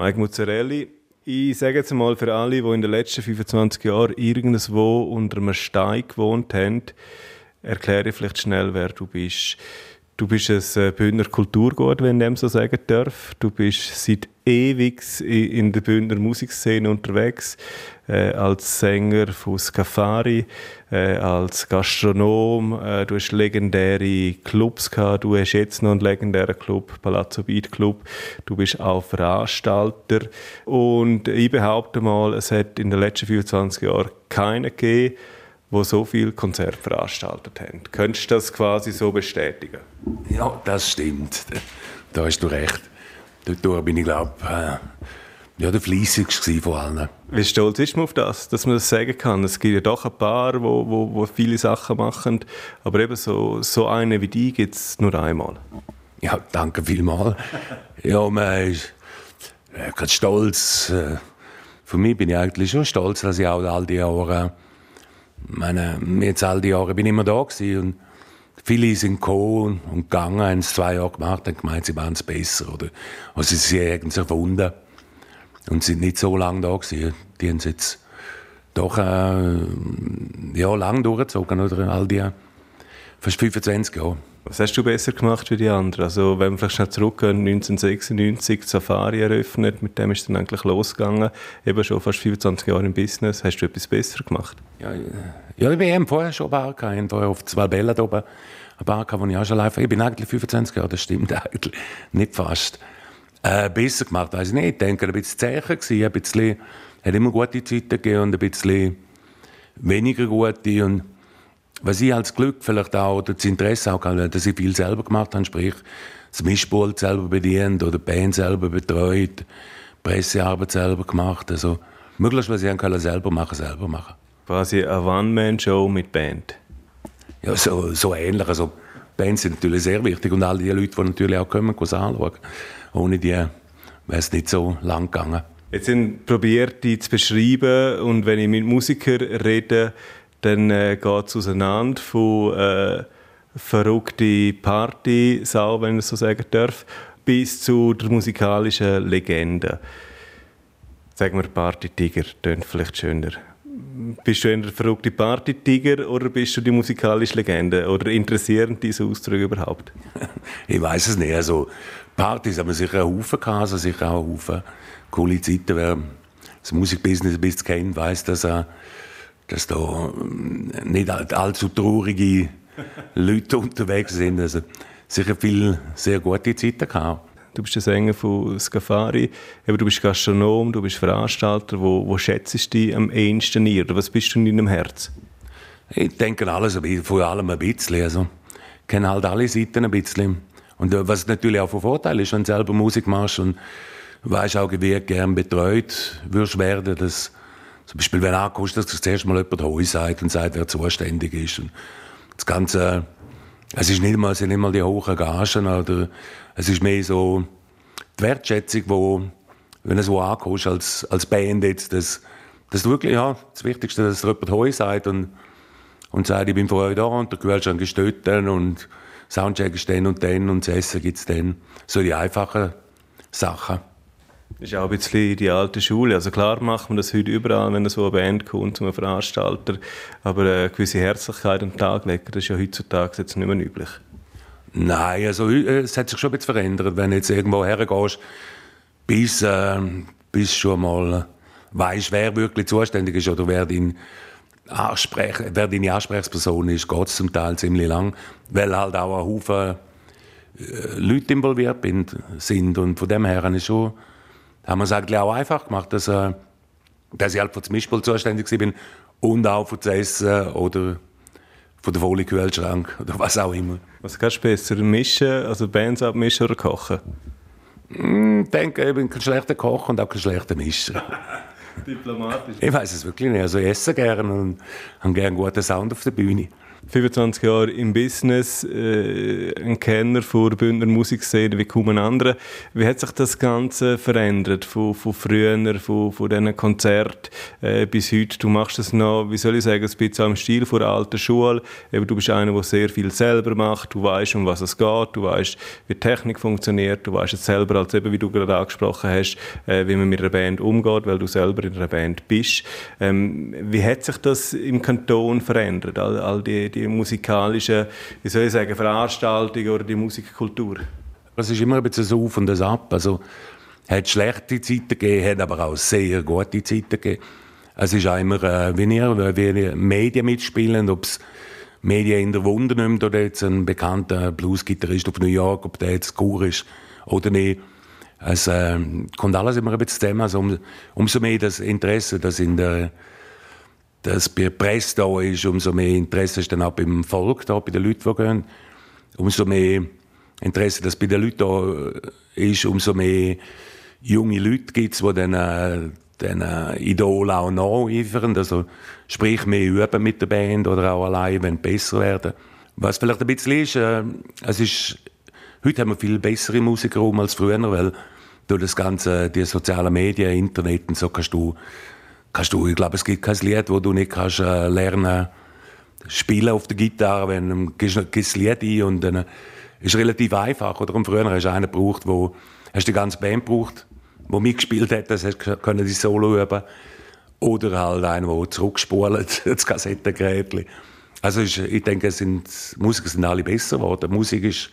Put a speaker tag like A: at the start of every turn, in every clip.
A: Mike Muzzarelli, ich sage jetzt mal für alle, die in den letzten 25 Jahren irgendwo unter einem Stein gewohnt haben, erkläre vielleicht schnell, wer du bist. Du bist ein äh, Bündner Kulturgut, wenn ich dem so sagen darf. Du bist seit ewig in der Bündner Musikszene unterwegs, äh, als Sänger von Scafari, äh, als Gastronom. Äh, du hast legendäre Clubs gehabt. Du hast jetzt noch einen legendären Club, Palazzo Beat Club. Du bist auch Veranstalter. Und ich behaupte mal, es hat in den letzten 25 Jahren keinen gegeben, wo so viele Konzerte veranstaltet haben. Könntest du das quasi so bestätigen?
B: Ja, das stimmt. Da hast du recht. Dort bin ich, glaube äh, ja, der fleissigste von allen.
A: Wie stolz ist man auf das, dass man das sagen kann? Es gibt ja doch ein paar, wo, wo, wo viele Sachen machen, aber eben so, so eine wie die gibt es nur einmal.
B: Ja, danke vielmals. ja, man ist äh, ganz stolz. Äh, für mich bin ich eigentlich schon stolz, dass ich auch all die Jahre meine, jetzt all die Jahre bin ich immer da gewesen und viele sind gekommen und gegangen, haben es zwei Jahre gemacht, haben gemeint, sie waren es besser oder also sie haben irgendwas erfunden und sind nicht so lange da gewesen. Die haben es jetzt doch äh, ja, lang durchgezogen, oder? All die fast 25 Jahre.
A: Was hast du besser gemacht wie die anderen? Also, wenn wir vielleicht schnell zurückgehen, 1996 Safari eröffnet, mit dem ist dann eigentlich losgegangen. Eben schon fast 25 Jahre im Business. Hast du etwas besser gemacht?
B: Ja, ja ich habe vorher schon Bar gehabt. Auf zwei Bällen oben eine Bar gehabt, wo ich auch schon live Ich bin eigentlich 25 Jahre, das stimmt eigentlich. Nicht fast. Äh, besser gemacht, weiß ich nicht. Ich denke, ein bisschen zäher gewesen, ein bisschen, hat immer gute Zeiten gegeben und ein bisschen weniger gute und was ich als Glück vielleicht auch, oder das Interesse auch, dass ich viel selber gemacht habe, sprich, das Mischpult selber bedient oder die Band selber betreut, Pressearbeit selber gemacht, also möglichst, was ich können, selber machen, selber machen.
A: Quasi eine One-Man-Show mit Band?
B: Ja, so, so ähnlich, also Bands sind natürlich sehr wichtig und all die Leute, die natürlich auch kommen, es anschauen. Ohne die wäre es nicht so lang gegangen.
A: Jetzt sind probiert, die zu beschreiben und wenn ich mit Musikern rede, dann äh, geht es auseinander von äh, verrückte Party-Sau, wenn ich so sagen darf, bis zu der musikalischen Legende. Sagen wir Party-Tiger, klingt vielleicht schöner. Bist du ein verrückte Party-Tiger oder bist du die musikalische Legende? Oder interessieren diese Ausdrücke überhaupt?
B: ich weiß es nicht. Also, Partys haben wir sicher einen Haufen gehabt, also sicher auch einen Haufen coole Zeiten. Wer das Musikbusiness ein bisschen kennt, weiß, dass er dass da ähm, nicht allzu traurige Leute unterwegs sind. Also sicher viele sehr gute Zeiten gehabt.
A: Du bist der Sänger von Scafari, aber du bist Gastronom, du bist Veranstalter. Wo, wo schätzt du dich am ehesten ein? Oder was bist du in deinem Herz?
B: Ich denke alles, vor allem ein bisschen. Also, ich kenne halt alle Seiten ein bisschen. Und äh, was natürlich auch von Vorteil ist, wenn du selber Musik machst und weißt auch, wie gern betreut wirst werden, dass zum Beispiel, wenn ankommst, dass das zuerst mal jemand Heu sagt und sagt, wer zuständig ist. Und das Ganze, es ist nicht mal, es sind nicht mal die hohen Gagen, oder es ist mehr so die Wertschätzung, wo, wenn du so ankommst als, als Band jetzt, dass, dass wirklich, ja, das Wichtigste, dass jemand Heu sagt und, und sagt, ich bin für euch da und der Kühlschrank ist dort und Soundcheck ist dann und dann und das Essen gibt es dann. So die einfachen Sachen.
A: Das ist auch ein bisschen die alte Schule. Also klar macht man das heute überall, wenn so eine Band kommt, zum Veranstalter. Aber eine gewisse Herzlichkeit am Tag legen, das ist ja heutzutage jetzt nicht mehr üblich.
B: Nein, also äh, es hat sich schon ein bisschen verändert. Wenn du jetzt irgendwo hergehst, bis, äh, bis schon mal weißt, wer wirklich zuständig ist oder wer, dein Ansprech, wer deine Ansprechperson ist, geht es zum Teil ziemlich lang, weil halt auch ein Haufen äh, Leute involviert sind. Und von dem her ist schon haben wir es eigentlich auch einfach gemacht, dass, äh, dass ich halt für das Mischpult zuständig bin und auch für das Essen oder für den vollen Kühlschrank oder was auch immer.
A: Was kannst du besser, mischen, also Bands abmischen oder kochen?
B: Mm, ich denke, ich bin kein schlechter Koch und auch kein schlechter Mischer.
A: Diplomatisch.
B: Ich weiß es wirklich nicht. Also ich esse gerne und habe gerne guten Sound auf der Bühne.
A: 25 Jahre im Business, äh, ein Kenner von Bündner Musikszene wie kaum ein anderer. Wie hat sich das Ganze verändert von, von früher, von, von diesen Konzerten äh, bis heute? Du machst das noch, wie soll ich sagen, ein bisschen im Stil von der alten Schule. Eben, du bist einer, der sehr viel selber macht, du weißt, um was es geht, du weißt, wie Technik funktioniert, du weißt es selber, als eben, wie du gerade angesprochen hast, äh, wie man mit einer Band umgeht, weil du selber in einer Band bist. Ähm, wie hat sich das im Kanton verändert, all, all die, die die musikalischen, wie soll ich sagen, Veranstaltungen oder die Musikkultur?
B: Es ist immer ein bisschen so auf und das ab. Also, hat schlechte Zeiten gegeben, hat aber auch sehr gute Zeiten gegeben. Es ist immer, äh, wie ihr, wie Medien mitspielen, ob es Medien in der Wunde nimmt oder jetzt ein bekannter Bluesgitarrist auf New York, ob der jetzt cool ist oder nicht. Es äh, kommt alles immer ein bisschen zusammen. Also um, umso mehr das Interesse, das in der dass bei der Presse da ist, umso mehr Interesse ist dann auch beim Volk da, bei den Leuten, die gehen. Umso mehr Interesse, das bei den Leuten da ist, umso mehr junge Leute gibt es, die dann, äh, dann äh, Idol auch nacheifern. Also, sprich, mehr üben mit der Band oder auch allein, wenn besser werden. Was vielleicht ein bisschen ist, äh, es ist, heute haben wir viel bessere Musiker als früher, weil durch das ganze, die sozialen Medien, Internet und so kannst du kannst du, ich glaube, es gibt kein Lied, wo du nicht kannst äh, lernen spielen auf der Gitarre, wenn du gehst ein Lied ein und dann äh, ist relativ einfach. Oder früher hast du einen gebraucht, wo hast die ganze Band gebraucht, wo mitgespielt hat, das hast können die Solo üben. Oder halt einen, der zurückspult, das Kassettengerät. Also ist, ich denke, sind, Musiker sind alle besser geworden. Musik ist,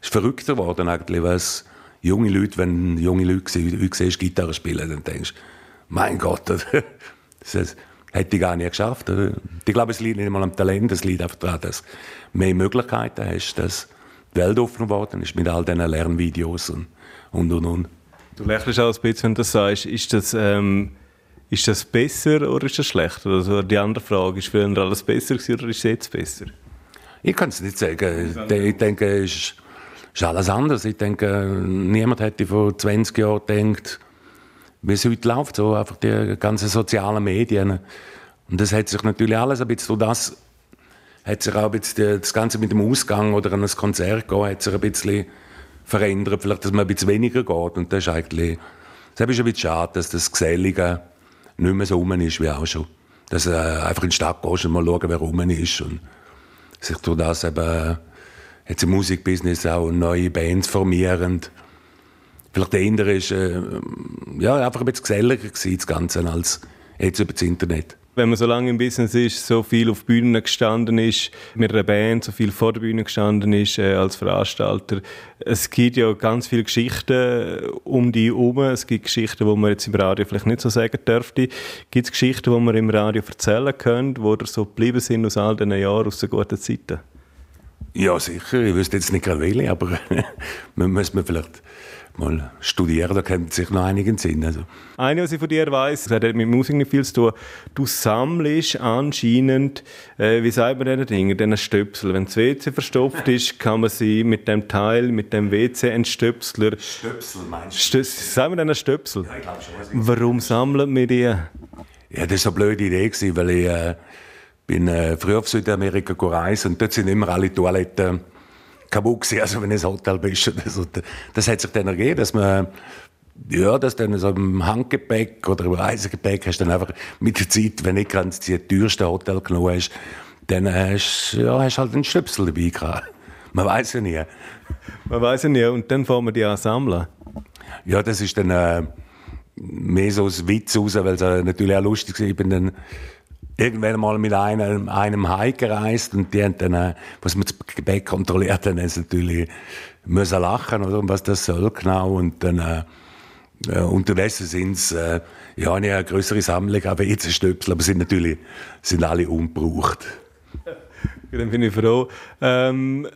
B: ist verrückter geworden eigentlich, es junge Leute, wenn junge Leute wie siehst, Gitarre spielen, dann denkst du, mein Gott, das hätte ich gar nicht geschafft. Ich glaube, es liegt nicht einmal am Talent, es liegt einfach daran, dass du mehr Möglichkeiten hast, dass die Welt offen geworden ist mit all diesen Lernvideos und, und, und, und.
A: Du lächelst auch ein bisschen, wenn du das sagst. Ist das, ähm, ist das besser oder ist das schlechter? Also die andere Frage, ist früher alles besser oder ist es jetzt besser?
B: Ich kann es nicht sagen. Ich denke, es ist, ist alles anders. Ich denke, niemand hätte vor 20 Jahren gedacht, wie es heute läuft, so einfach die ganzen sozialen Medien. Und das hat sich natürlich alles ein bisschen, das hat sich auch ein bisschen, das Ganze mit dem Ausgang oder an ein Konzert gehen, hat sich ein bisschen verändert, vielleicht, dass man ein bisschen weniger geht. Und das ist eigentlich, das ist ein bisschen schade, dass das Gesellige nicht mehr so rum ist wie auch schon. Dass du äh, einfach in die Stadt gehst und mal schauen, wer rum ist. Und sich durch das eben, jetzt im Musikbusiness auch neue Bands formieren. Vielleicht der Inder ist äh, ja, einfach ein bisschen geselliger gewesen, das Ganze, als jetzt über das Internet.
A: Wenn man so lange im Business ist, so viel auf Bühnen gestanden ist, mit einer Band, so viel vor der Bühne gestanden ist äh, als Veranstalter, es gibt ja ganz viele Geschichten äh, um die herum. Es gibt Geschichten, die man jetzt im Radio vielleicht nicht so sagen dürfte. Gibt es Geschichten, die man im Radio erzählen können, die so geblieben sind aus all diesen Jahren, aus den guten Zeiten?
B: Ja, sicher. Ich wüsste jetzt nicht gerade welche, aber man muss man vielleicht mal studieren, da kennt sich noch einigen Sinn. Also.
A: Eine, was ich von dir weiss, das hat mit Musik nicht viel zu tun, du sammelst anscheinend, äh, wie sagt man diese Dinge, diese Stöpsel. Wenn das WC verstopft ist, kann man sie mit dem Teil, mit dem WC entstöpseln.
B: Stöpsel meinst
A: du? Stö sagen wir denn Stöpsel? Ja, ich glaube schon. Warum sammeln wir die? Ja,
B: das war eine blöde Idee, weil ich äh, bin äh, früher auf Südamerika gereist und dort sind immer alle Toiletten kaputt gewesen, also wenn du ins Hotel bist. Also, das hat sich dann ergeben, dass man ja, dass dann so im Handgepäck oder im Reisegepäck hast dann einfach mit der Zeit, wenn du ganz das teuerste Hotel genommen hast, dann hast, ja, hast halt einen Stöpsel dabei gehabt. Man weiß ja nie.
A: Man weiß ja nie. Und dann fahren wir die an sammeln.
B: Ja, das ist dann äh, mehr so ein Witz raus, weil es äh, natürlich auch lustig war. Ich bin dann irgendwann mal mit einem, einem Heim gereist und die haben dann, äh, was man das Gepäck kontrolliert, dann haben sie natürlich müssen lachen, oder, was das soll genau, und dann, äh, äh, unterdessen sind es, äh, ja, eine größere Sammlung an WC-Stöpsel, aber sind natürlich, sind alle ungebraucht.
A: dann bin ich froh. Ähm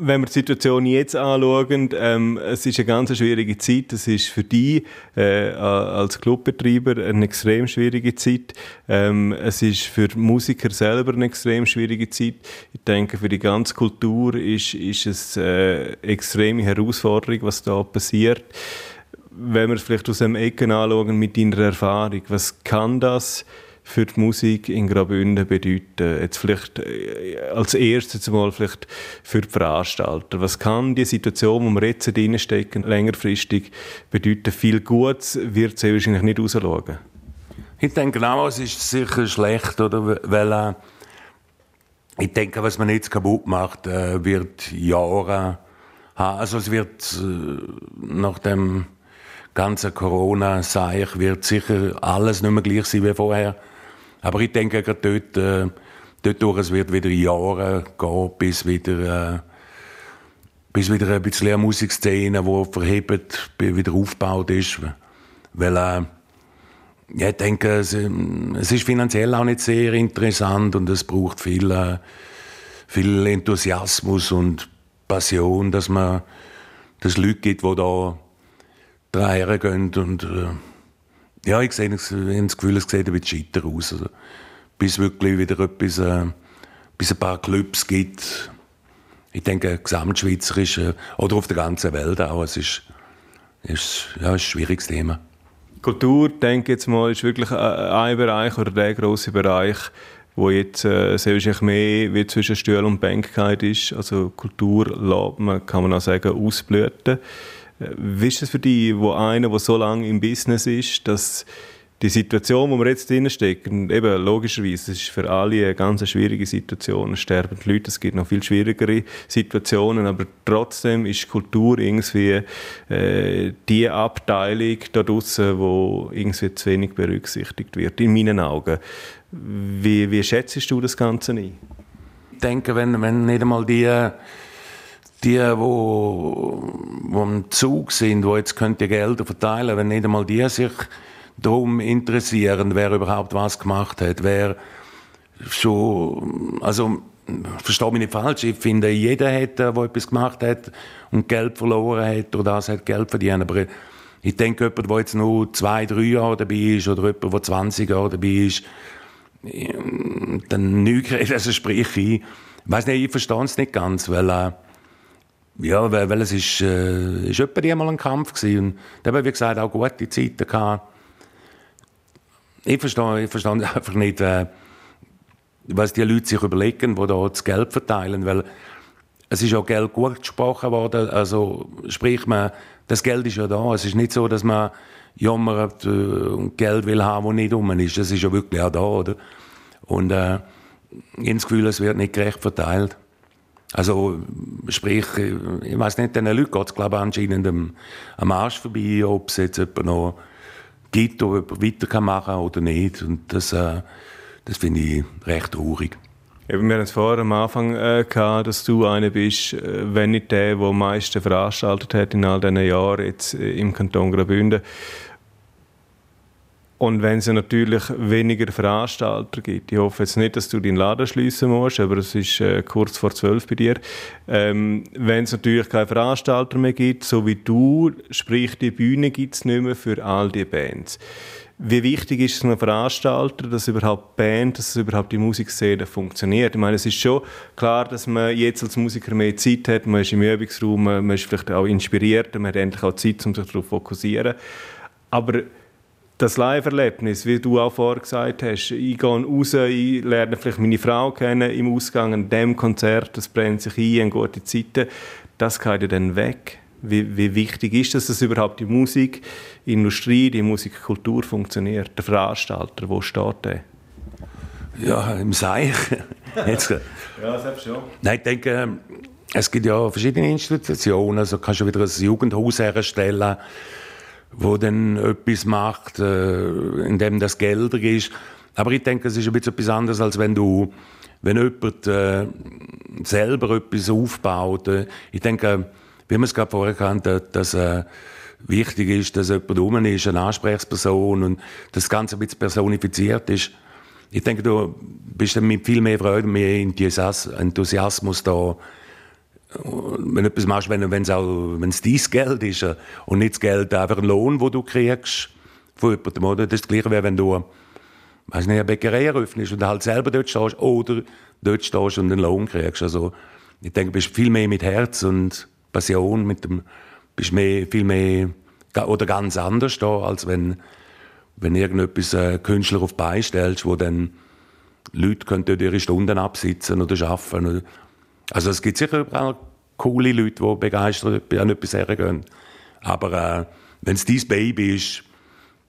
A: wenn wir die Situation jetzt anschauen, ähm, es ist eine ganz schwierige Zeit. Es ist für dich äh, als Clubbetreiber eine extrem schwierige Zeit. Ähm, es ist für Musiker selber eine extrem schwierige Zeit. Ich denke, für die ganze Kultur ist, ist es äh, extreme Herausforderung, was da passiert. Wenn wir es vielleicht aus einem Ecken anschauen mit deiner Erfahrung, was kann das für die Musik in Graubünden bedeuten? Jetzt vielleicht äh, als erstes mal vielleicht für die Veranstalter. Was kann die Situation, wo wir jetzt drinstecken, längerfristig bedeuten? Viel Gutes wird sie wahrscheinlich nicht rausschauen.
B: Ich denke auch, es ist sicher schlecht, oder? Weil, äh, ich denke, was man jetzt kaputt macht, äh, wird Jahre haben. Also es wird äh, nach dem ganzen Corona-Seich wird sicher alles nicht mehr gleich sein wie vorher. Aber ich denke gerade dort, äh, dort durch, es wird wieder Jahre gehen, bis wieder, äh, bis wieder ein bisschen eine Musikszene, die verhebt, wieder aufgebaut ist. Weil, äh, ja, ich denke, es, es, ist finanziell auch nicht sehr interessant und es braucht viel, äh, viel Enthusiasmus und Passion, dass man, dass es Leute gibt, die da dran gehen und, äh, ja, ich sehe ich habe das Gefühl, es sieht ein bisschen scheiter aus. Also, bis wirklich wieder etwas, äh, bis ein paar Clubs gibt. Ich denke, gesamtschweizerisch äh, oder auf der ganzen Welt auch. Es ist, ist ja, ein schwieriges Thema.
A: Kultur, denke ich jetzt mal, ist wirklich ein Bereich oder der große Bereich, wo jetzt äh, wahrscheinlich mehr wie zwischen Stuhl und Bänkkeit ist. Also Kultur lässt man, kann man auch sagen, ausblüten. Wie ist es für dich, wo einer, der so lange im Business ist, dass die Situation, wo wir jetzt drin stecken, eben logischerweise, es ist für alle eine ganz schwierige Situation. Es sterben die Leute, es gibt noch viel schwierigere Situationen, aber trotzdem ist Kultur irgendwie äh, die Abteilung da draussen, wo irgendwie zu wenig berücksichtigt wird, in meinen Augen. Wie, wie schätzt du das Ganze ein?
B: Ich denke, wenn, wenn nicht einmal die die, wo, wo im Zug sind, wo jetzt könnt ihr Gelder verteilen, wenn nicht einmal die sich darum interessieren, wer überhaupt was gemacht hat, wer schon, also, verstehe mich nicht falsch, ich finde, jeder hat, der etwas gemacht hat und Geld verloren hat oder das hat Geld verdient, aber ich denke, jemand, der jetzt nur zwei, drei Jahre dabei ist oder jemand, der 20 Jahre dabei ist, dann nichts, also sprich ich, ich weiß nicht, ich verstehe es nicht ganz, weil, äh, ja, weil, weil es ist, äh, ist etwa einmal ein Kampf gewesen. Und da haben, wie gesagt, auch gute Zeiten gehabt. Ich verstehe, ich verstehe einfach nicht, äh, was die Leute sich überlegen, die da das Geld verteilen, weil es ist auch Geld gut gesprochen worden, also sprich man, das Geld ist ja da, es ist nicht so, dass man jammert äh, und Geld will haben, das nicht um ist, das ist ja wirklich auch da, oder? Und äh, ich habe das Gefühl, es wird nicht gerecht verteilt. Also, sprich, ich weiß nicht, den Leuten geht es, glaube ich, anscheinend am, am Arsch vorbei, ob es jetzt jemand noch gibt, ob jemand weiter machen kann oder nicht. Und das, äh, das finde ich recht traurig.
A: Eben, wir hatten es vorher am Anfang äh, gehabt, dass du einer bist, äh, wenn nicht der, der am meisten veranstaltet hat in all diesen Jahren jetzt äh, im Kanton Graubünden. Und wenn es natürlich weniger Veranstalter gibt, ich hoffe jetzt nicht, dass du deinen Laden schließen musst, aber es ist äh, kurz vor zwölf bei dir. Ähm, wenn es natürlich keine Veranstalter mehr gibt, so wie du, sprich die Bühne gibt es nicht mehr für all die Bands. Wie wichtig ist es einem Veranstalter, dass überhaupt Band, dass überhaupt die Musikszene funktioniert? Ich meine, es ist schon klar, dass man jetzt als Musiker mehr Zeit hat, man ist im Übungsraum, man ist vielleicht auch inspiriert, man hat endlich auch Zeit, um sich darauf zu fokussieren. Aber das Live-Erlebnis, wie du auch vorher gesagt hast, ich gehe raus, ich lerne vielleicht meine Frau kennen im Ausgang an dem Konzert, das brennt sich ein, in gute Zeiten, das geht ja dann weg. Wie, wie wichtig ist es, dass überhaupt die Musikindustrie, die Musikkultur funktioniert? Der Veranstalter, wo steht der?
B: Ja, im Seich. Jetzt,
A: ja, selbst schon.
B: Nein, ich denke, es gibt ja verschiedene Institutionen. Also kannst du wieder ein Jugendhaus herstellen wo dann etwas macht, äh, in dem das Geld ist. Aber ich denke, es ist ein bisschen etwas anderes, als wenn du, wenn jemand äh, selber etwas aufbaut. Äh, ich denke, wie wir es gerade vorher kannten, dass äh, wichtig ist, dass jemand rum ist, eine Ansprechperson und das Ganze ein bisschen personifiziert ist. Ich denke, du bist dann mit viel mehr Freude, mehr Enthusiasmus da, wenn du etwas machst, wenn es dein Geld ist äh, und nicht das Geld einfach ein Lohn, wo du kriegst von jemandem, oder? Das ist das Gleiche, wenn du, nicht, eine Bäckerei eröffnest und halt selber dort stehst oder dort stehst und einen Lohn kriegst. Also, ich denke, du bist viel mehr mit Herz und Passion, mit dem, bist mehr, viel mehr, oder ganz anders da, als wenn, wenn irgendetwas äh, Künstler auf die Beine stellst, wo dann Leute können dort ihre Stunden absitzen oder arbeiten. Also es gibt sicher überall coole Leute, die begeistert an etwas hergehen. Aber äh, wenn es dein Baby ist,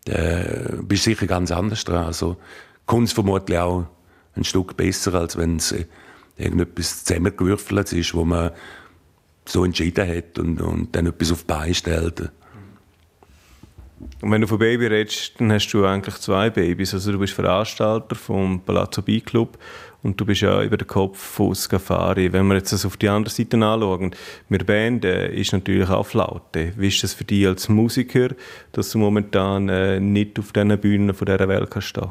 B: dann bist du sicher ganz anders dran. Also Kunst vermutlich auch ein Stück besser, als wenn es äh, irgendetwas zusammengewürfelt ist, wo man so entschieden hat und, und dann etwas auf die Beine stellt.
A: Und wenn du von Baby redest, dann hast du eigentlich zwei Babys. Also du bist Veranstalter vom Palazzo B Club und du bist ja über den Kopf von Scafari. Wenn wir jetzt das auf die andere Seite anschauen, wir Band äh, ist natürlich auch Flaute. Wie ist das für dich als Musiker, dass du momentan äh, nicht auf diesen Bühnen von dieser Welt kannst stehen?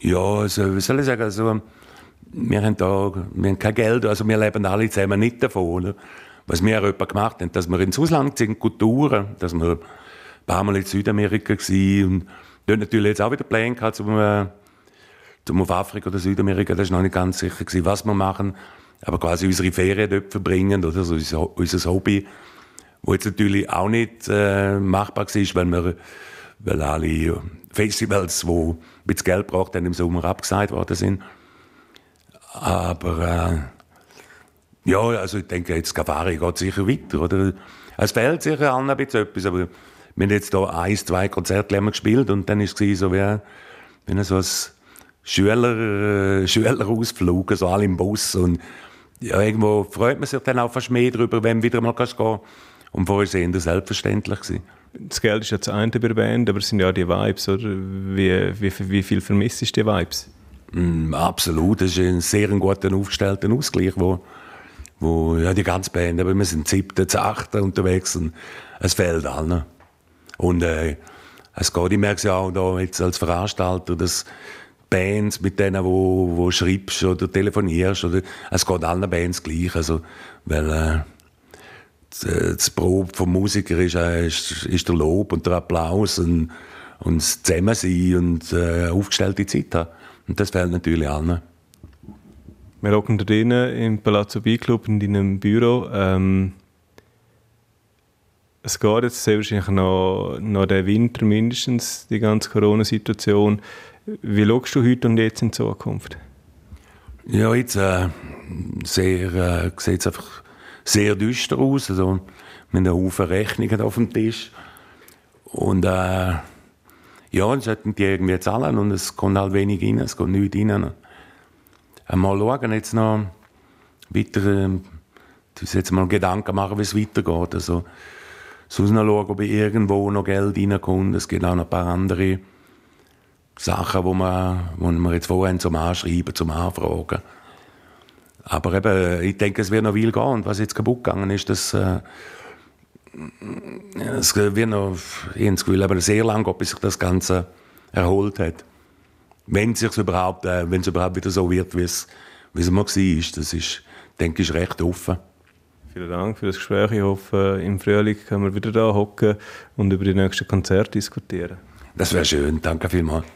B: Ja, also, wie soll ich sagen, also, wir haben da wir haben kein Geld, also wir leben alle zusammen nicht davon. Oder? Was wir auch gemacht haben, dass wir ins Ausland sind, Kulturen, dass wir ein paar Mal in Südamerika waren und dort natürlich jetzt auch wieder Pläne gehabt, äh, um auf Afrika oder Südamerika, das war noch nicht ganz sicher, gewesen, was wir machen, aber quasi unsere Ferien dort verbringen oder so unser, unser Hobby, wo jetzt natürlich auch nicht äh, machbar war, weil wir weil alle Festivals, die ein bisschen Geld brauchten, im Sommer abgesagt worden sind. Aber äh, ja, also ich denke, jetzt Gavari geht sicher weiter. Oder? Es fehlt sicher allen ein bisschen etwas, aber wir haben jetzt hier ein, zwei Konzerte gespielt und dann war es so wie, wie so ein Schüler, äh, Schülerausflug, so alle im Bus und ja, irgendwo freut man sich dann auch fast mehr darüber, wenn du wieder mal gehen kannst. Und vorher sehen das selbstverständlich gewesen.
A: Das Geld ist ja das eine bei der Band, aber es sind ja die Vibes, oder? Wie, wie, wie viel vermisst ist die Vibes?
B: Mm, absolut, das ist ein sehr guter aufgestellter Ausgleich, wo, wo ja, die ganze Band, aber wir sind siebte, achte unterwegs und es fehlt allen. Und äh, es geht, ich merke es ja auch da jetzt als Veranstalter, dass Bands, mit denen wo, wo schreibst oder telefonierst, oder, es geht allen Bands gleich, also, weil äh, das Probe vom Musiker ist, äh, ist, ist, der Lob und der Applaus und, und das Zusammensein und äh, aufgestellte Zeit haben. Und das fehlt natürlich allen.
A: Wir hocken da drinnen im Palazzo B-Club in deinem Büro. Ähm, es geht jetzt sehr wahrscheinlich noch, noch den Winter mindestens, die ganze Corona-Situation. Wie schaust du heute und jetzt in Zukunft?
B: Ja, jetzt äh, sehr, äh, sieht es einfach sehr düster aus. Also, wir haben einen Haufen Rechnungen auf dem Tisch. Und äh, ja, dann sollten die irgendwie zahlen und es kommt halt wenig rein, es kommt nichts rein. Mal schauen, jetzt noch weiter, äh, jetzt mal Gedanken machen, wie es weitergeht. Also, sonst noch schauen, ob irgendwo noch Geld reinkommt. Es gibt auch noch ein paar andere Sachen, wo wir, wo wir jetzt vorhin zum Anschreiben, zum Anfragen. Aber eben, ich denke, es wird noch viel gehen. Und was jetzt kaputt gegangen ist, das, äh, es wird noch, ich das Gefühl, aber sehr lange geht, bis sich das Ganze erholt hat. Wenn es überhaupt, äh, wenn es überhaupt wieder so wird, wie es, wie es mal war. Das ist, denke ich, recht offen.
A: Vielen Dank für das Gespräch. Ich hoffe, im Frühling können wir wieder da hocken und über die nächsten Konzerte diskutieren.
B: Das wäre schön. Danke vielmals.